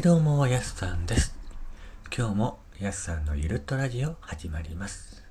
いどうも、やすさんです。今日もやすさんのゆるっとラジオ始まります。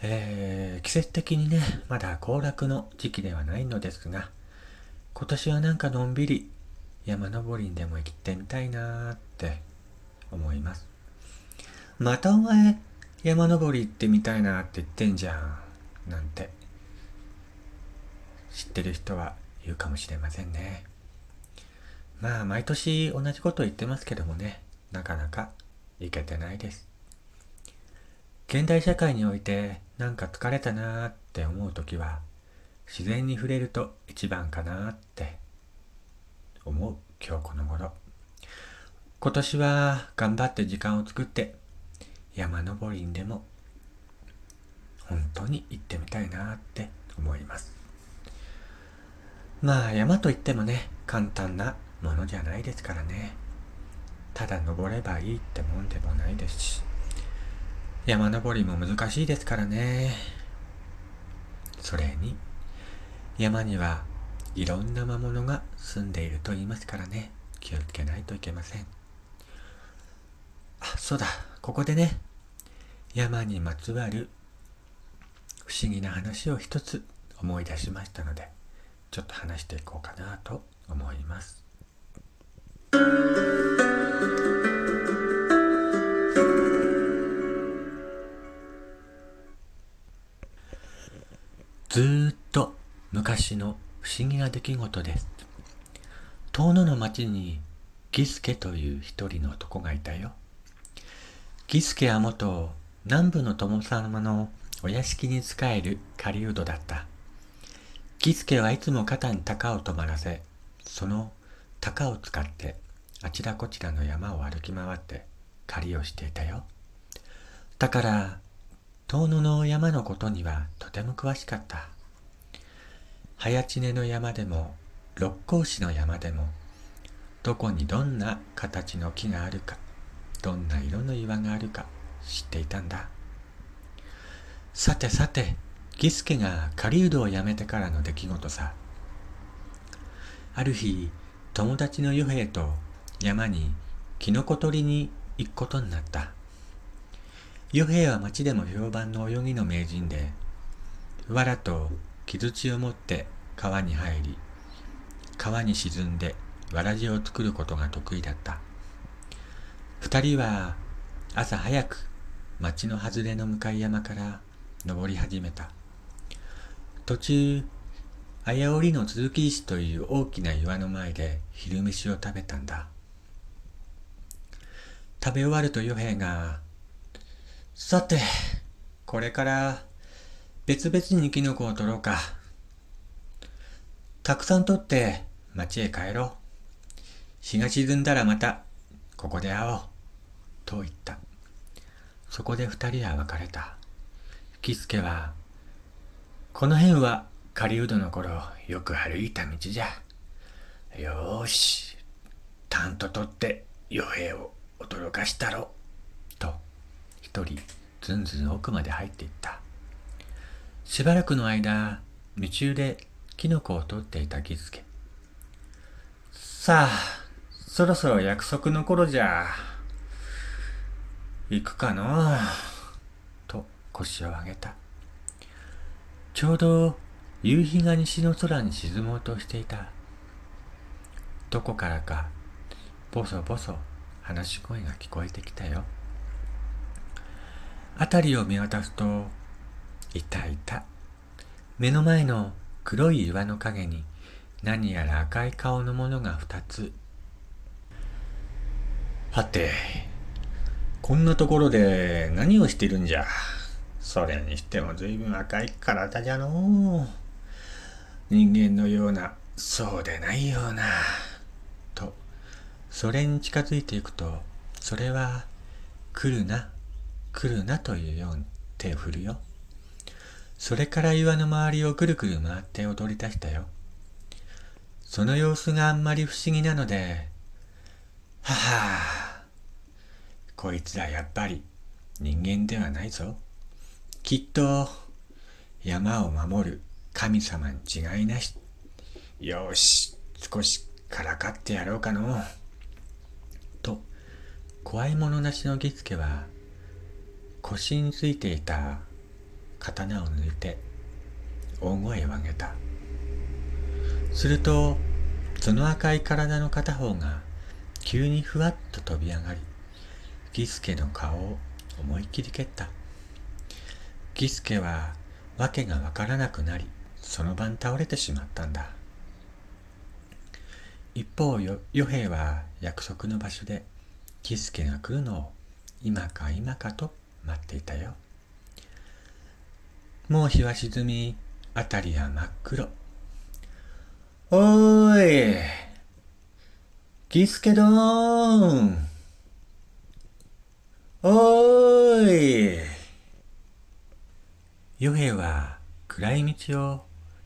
えー、季節的にね、まだ行楽の時期ではないのですが、今年はなんかのんびり山登りにでも行ってみたいなーって思います。またお前、山登り行ってみたいなって言ってんじゃん、なんて知ってる人は言うかもしれませんね。まあ、毎年同じこと言ってますけどもね、なかなかいけてないです。現代社会においてなんか疲れたなーって思うときは、自然に触れると一番かなーって思う今日この頃。今年は頑張って時間を作って山登りにでも本当に行ってみたいなーって思います。まあ山といってもね、簡単なものじゃないですからね。ただ登ればいいってもんでもないですし。山登りも難しいですからね。それに、山にはいろんな魔物が住んでいると言いますからね。気をつけないといけません。あ、そうだ。ここでね、山にまつわる不思議な話を一つ思い出しましたので、ちょっと話していこうかなと思います。思議な出来事です。遠野の町にギスケという一人の男がいたよ。ギスケは元南部の友様のお屋敷に仕える狩人だった。ギスケはいつも肩に鷹を止まらせ、その鷹を使ってあちらこちらの山を歩き回って狩りをしていたよ。だから、遠野の山のことにはとても詳しかった。早知根の山でも、六甲市の山でも、どこにどんな形の木があるか、どんな色の岩があるか知っていたんだ。さてさて、ギスケが狩人を辞めてからの出来事さ。ある日、友達のヨヘイと山にキノコ取りに行くことになった。ヨヘイは町でも評判の泳ぎの名人で、藁と木槌を持って川に入り、川に沈んでわらじを作ることが得意だった。二人は朝早く町の外れの向かい山から登り始めた。途中、あやおりの続き石という大きな岩の前で昼飯を食べたんだ。食べ終わるとヨヘイが、さて、これから別々にキノコを取ろうか。たくさん取って町へ帰ろう。日が沈んだらまたここで会おう。と言った。そこで二人は別れた。キスケは、この辺は狩人の頃よく歩いた道じゃ。よーし、タンと取って傭兵を驚かしたろ。と、一人ずんずん奥まで入っていった。しばらくの間、夢中でキノコを取っていたギスケ。さあ、そろそろ約束の頃じゃ。行くかの？と腰を上げた。ちょうど夕日が西の空に沈もうとしていた。どこからか、ボソボソ話し声が聞こえてきたよ。辺りを見渡すと、いたいた。目の前の黒い岩の影に何やら赤い顔のものが二つ。はて、こんなところで何をしてるんじゃ？それにしても随分赤い体じゃのう。人間のような、そうでないような。と、それに近づいていくと、それは、来るな、来るなというように手を振るよ。それから岩の周りをくるくる回って踊り出したよ。その様子があんまり不思議なので、ははあこいつらやっぱり人間ではないぞ。きっと山を守る神様に違いなし。よし、少しからかってやろうかの。と怖いものなしの儀助は腰についていた刀を抜いて大声を上げた。するとその赤い体の片方が急にふわっと飛び上がり儀助の顔を思いっきり蹴った。儀助は訳がわからなくなりその晩倒れてしまったんだ。一方与兵は約束の場所で儀助が来るのを今か今かと待っていたよ。もう日は沈み辺りは真っ黒。おーい儀助どーんおーい与兵は暗い道を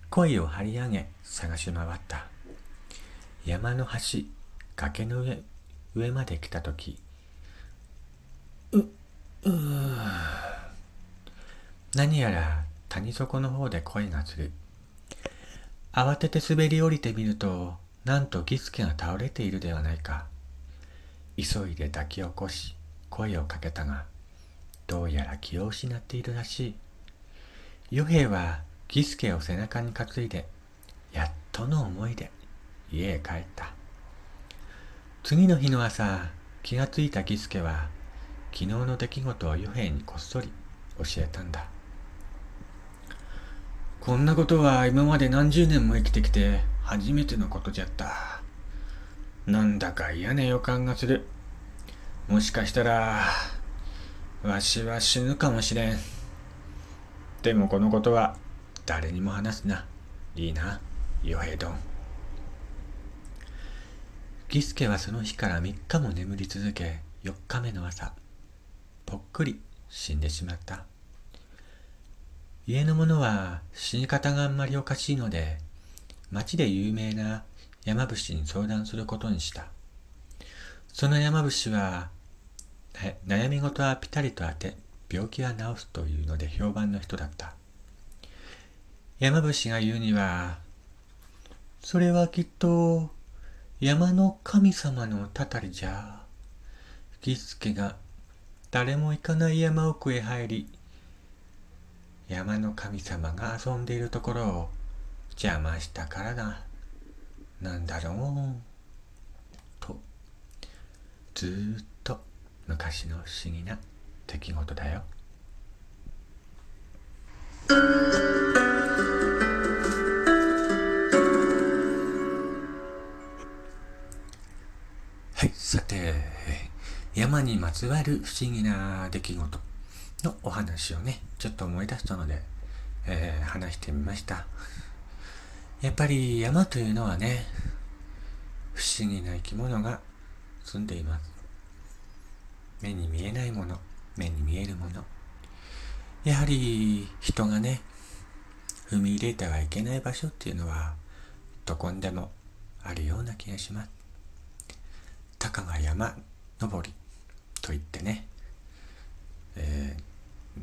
声を張り上げ探し回った。山の端崖の上上まで来た時ううー。何やら谷底の方で声がする。慌てて滑り降りてみるとなんとギスケが倒れているではないか。急いで抱き起こし声をかけたがどうやら気を失っているらしい。与兵はギスケを背中に担いでやっとの思いで家へ帰った。次の日の朝気がついたギスケは昨日の出来事を与兵にこっそり教えたんだ。こんなことは今まで何十年も生きてきて初めてのことじゃった。なんだか嫌な予感がする。もしかしたらわしは死ぬかもしれん。でもこのことは誰にも話すな。いいな。与兵どんギスケはその日から3日も眠り続け4日目の朝ぽっくり死んでしまった。家の者は死に方があんまりおかしいので町で有名な山伏に相談することにしたその山伏は悩み事はピタリと当て病気は治すというので評判の人だった山伏が言うにはそれはきっと山の神様のたたりじゃ。儀助が誰も行かない山奥へ入り、山の神様が遊んでいるところを邪魔したからだ。なんだろう。と、ずっと昔の不思議な出来事だよはい。さて、山にまつわる不思議な出来事のお話をね、ちょっと思い出したので、えー、話してみました。やっぱり山というのはね、不思議な生き物が住んでいます。目に見えないもの、目に見えるもの。やはり人がね、踏み入れてはいけない場所っていうのは、どこにでもあるような気がします。たかが山登りと言ってね、えー、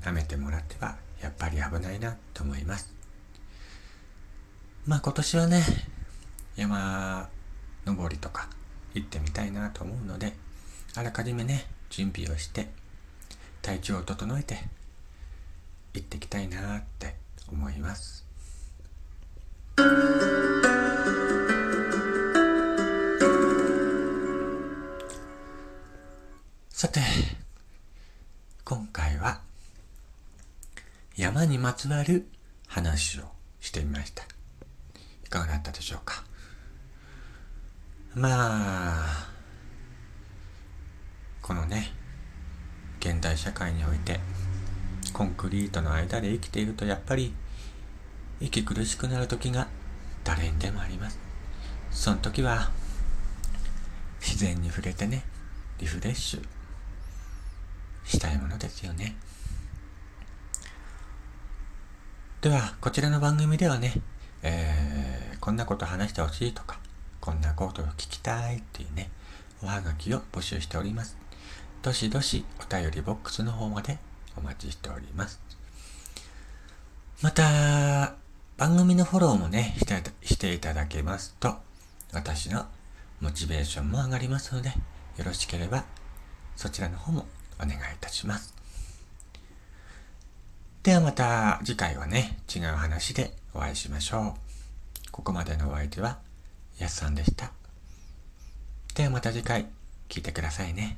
舐めてもらってはやっぱり危ないなと思います。まあ今年はね、山登りとか行ってみたいなと思うので、あらかじめね、準備をして、体調を整えて行ってきたいなって思います。さて、今回は山にまつわる話をしてみました。いかがだったでしょうか？まあ、このね、現代社会においてコンクリートの間で生きているとやっぱり息苦しくなる時が誰にでもあります。その時は自然に触れてね、リフレッシュしたいものですよね。では、こちらの番組ではね、えー、こんなこと話してほしいとか、こんなことを聞きたいっていうね、おはがきを募集しております。どしどしお便りボックスの方までお待ちしております。また、番組のフォローもね、してしていただけますと、私のモチベーションも上がりますので、よろしければそちらの方もお願いいたします。ではまた次回はね、違う話でお会いしましょう。ここまでのお相手は、やすさんでした。ではまた次回、聞いてくださいね。